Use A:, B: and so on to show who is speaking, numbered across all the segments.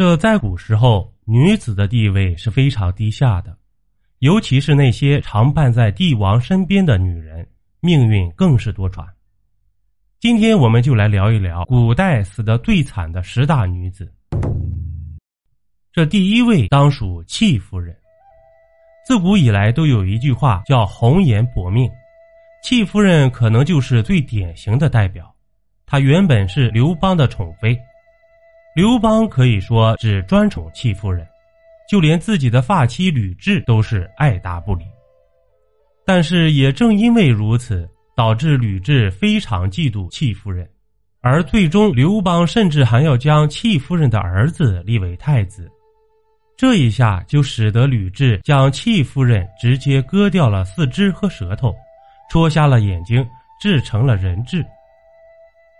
A: 这在古时候，女子的地位是非常低下的，尤其是那些常伴在帝王身边的女人，命运更是多舛。今天我们就来聊一聊古代死的最惨的十大女子。这第一位当属戚夫人。自古以来都有一句话叫“红颜薄命”，戚夫人可能就是最典型的代表。她原本是刘邦的宠妃。刘邦可以说只专宠戚夫人，就连自己的发妻吕雉都是爱答不理。但是也正因为如此，导致吕雉非常嫉妒戚夫人，而最终刘邦甚至还要将戚夫人的儿子立为太子。这一下就使得吕雉将戚夫人直接割掉了四肢和舌头，戳瞎了眼睛，制成了人质。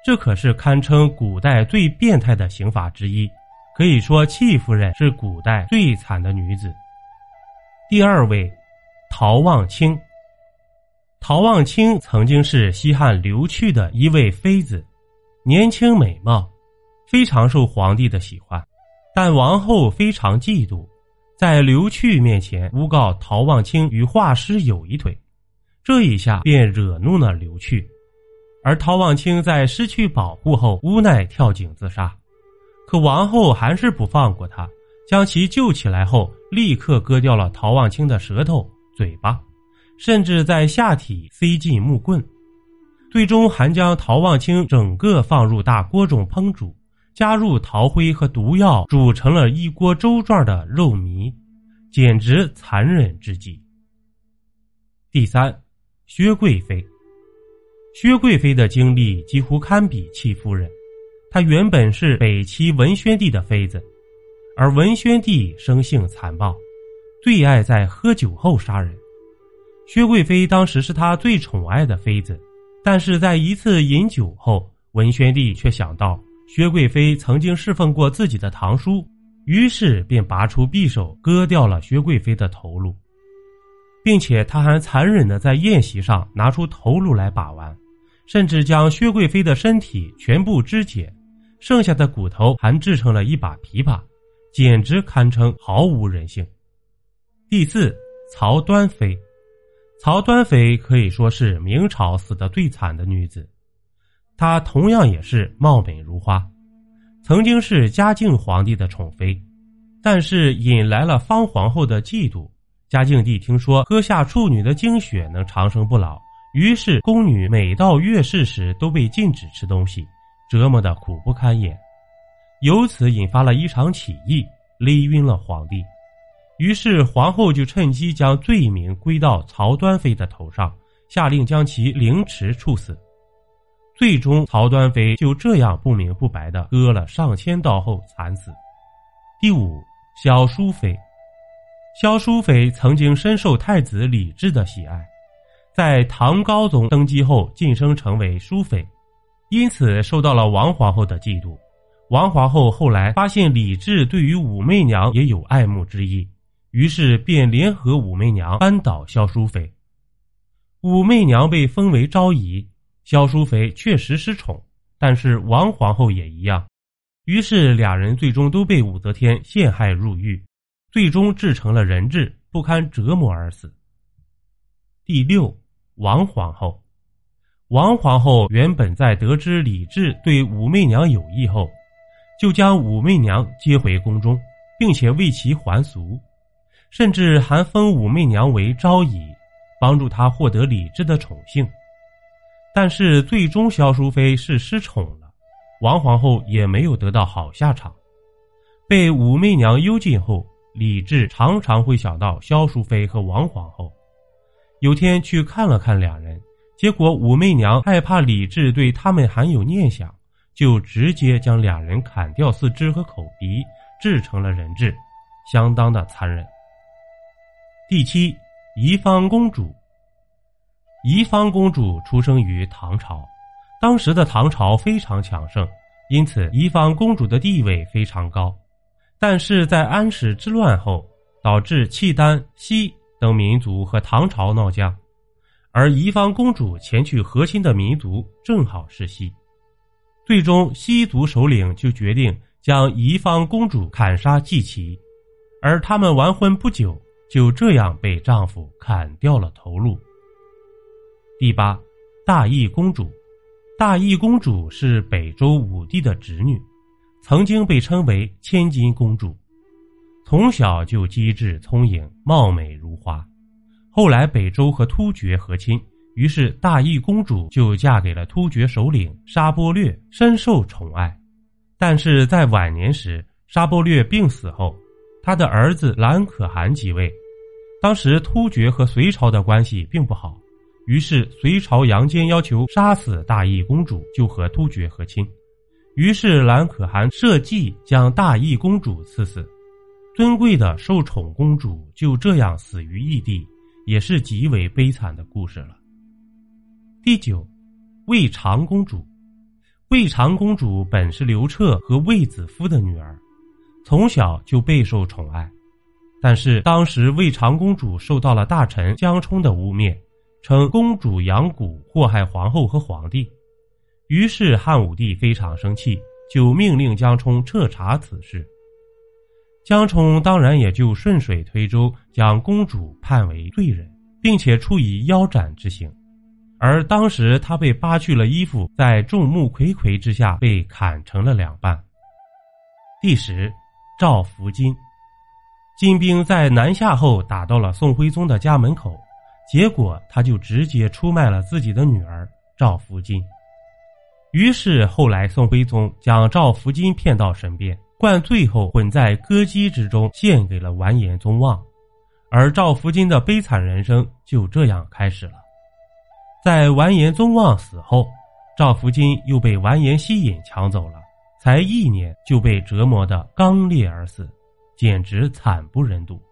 A: 这可是堪称古代最变态的刑法之一，可以说戚夫人是古代最惨的女子。第二位，陶望清。陶望清曾经是西汉刘去的一位妃子，年轻美貌，非常受皇帝的喜欢，但王后非常嫉妒，在刘去面前诬告陶望清与画师有一腿，这一下便惹怒了刘去。而陶望清在失去保护后，无奈跳井自杀，可王后还是不放过他，将其救起来后，立刻割掉了陶望清的舌头、嘴巴，甚至在下体塞进木棍，最终还将陶望清整个放入大锅中烹煮，加入陶灰和毒药，煮成了一锅粥状的肉糜，简直残忍至极。第三，薛贵妃。薛贵妃的经历几乎堪比戚夫人。她原本是北齐文宣帝的妃子，而文宣帝生性残暴，最爱在喝酒后杀人。薛贵妃当时是他最宠爱的妃子，但是在一次饮酒后，文宣帝却想到薛贵妃曾经侍奉过自己的堂叔，于是便拔出匕首割掉了薛贵妃的头颅，并且他还残忍的在宴席上拿出头颅来把玩。甚至将薛贵妃的身体全部肢解，剩下的骨头还制成了一把琵琶，简直堪称毫无人性。第四，曹端妃，曹端妃可以说是明朝死的最惨的女子，她同样也是貌美如花，曾经是嘉靖皇帝的宠妃，但是引来了方皇后的嫉妒。嘉靖帝听说喝下处女的精血能长生不老。于是，宫女每到月事时都被禁止吃东西，折磨的苦不堪言。由此引发了一场起义，勒晕了皇帝。于是，皇后就趁机将罪名归到曹端妃的头上，下令将其凌迟处死。最终，曹端妃就这样不明不白的割了上千刀后惨死。第五，小淑妃。萧淑妃曾经深受太子李治的喜爱。在唐高宗登基后晋升成为淑妃，因此受到了王皇后的嫉妒。王皇后后来发现李治对于武媚娘也有爱慕之意，于是便联合武媚娘扳倒萧淑妃。武媚娘被封为昭仪，萧淑妃确实失宠，但是王皇后也一样。于是俩人最终都被武则天陷害入狱，最终制成了人质，不堪折磨而死。第六。王皇后，王皇后原本在得知李治对武媚娘有意后，就将武媚娘接回宫中，并且为其还俗，甚至还封武媚娘为昭仪，帮助她获得李治的宠幸。但是最终萧淑妃是失宠了，王皇后也没有得到好下场。被武媚娘幽禁后，李治常常会想到萧淑妃和王皇后。有天去看了看两人，结果武媚娘害怕李治对他们还有念想，就直接将两人砍掉四肢和口鼻，制成了人质，相当的残忍。第七，宜芳公主。宜芳公主出生于唐朝，当时的唐朝非常强盛，因此宜芳公主的地位非常高。但是在安史之乱后，导致契丹、西。等民族和唐朝闹僵，而宜芳公主前去和亲的民族正好是西，最终西族首领就决定将宜方公主砍杀祭旗，而他们完婚不久，就这样被丈夫砍掉了头颅。第八，大义公主。大义公主是北周武帝的侄女，曾经被称为千金公主。从小就机智聪颖、貌美如花。后来北周和突厥和亲，于是大义公主就嫁给了突厥首领沙钵略，深受宠爱。但是在晚年时，沙钵略病死后，他的儿子兰可汗即位。当时突厥和隋朝的关系并不好。于是，隋朝杨坚要求杀死大义公主，就和突厥和亲。于是，兰可汗设计将大义公主赐死，尊贵的受宠公主就这样死于异地，也是极为悲惨的故事了。第九，魏长公主。魏长公主本是刘彻和卫子夫的女儿，从小就备受宠爱。但是，当时魏长公主受到了大臣江充的污蔑。称公主养蛊祸害皇后和皇帝，于是汉武帝非常生气，就命令江充彻查此事。江充当然也就顺水推舟，将公主判为罪人，并且处以腰斩之刑。而当时他被扒去了衣服，在众目睽睽之下被砍成了两半。第十，赵福金，金兵在南下后打到了宋徽宗的家门口。结果，他就直接出卖了自己的女儿赵福金。于是后来，宋徽宗将赵福金骗到身边，灌醉后混在歌姬之中，献给了完颜宗望。而赵福金的悲惨人生就这样开始了。在完颜宗望死后，赵福金又被完颜希尹抢走了，才一年就被折磨得刚烈而死，简直惨不忍睹。